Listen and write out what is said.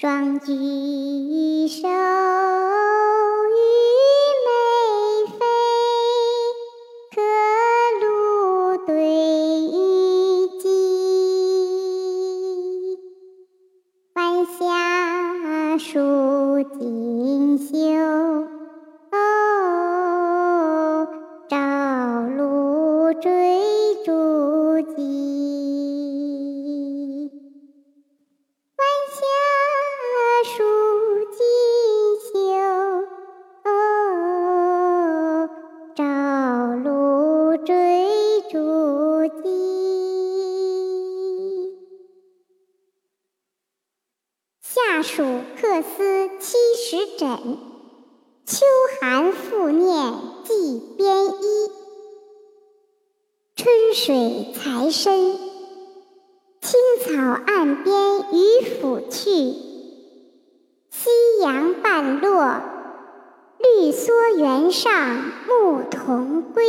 双举手，玉眉飞，可露对玉鸡。晚霞数锦绣，朝露追逐鸡。暑客思七十枕，秋寒复念寄边衣。春水才深，青草岸边渔父去。夕阳半落，绿蓑原上牧童归。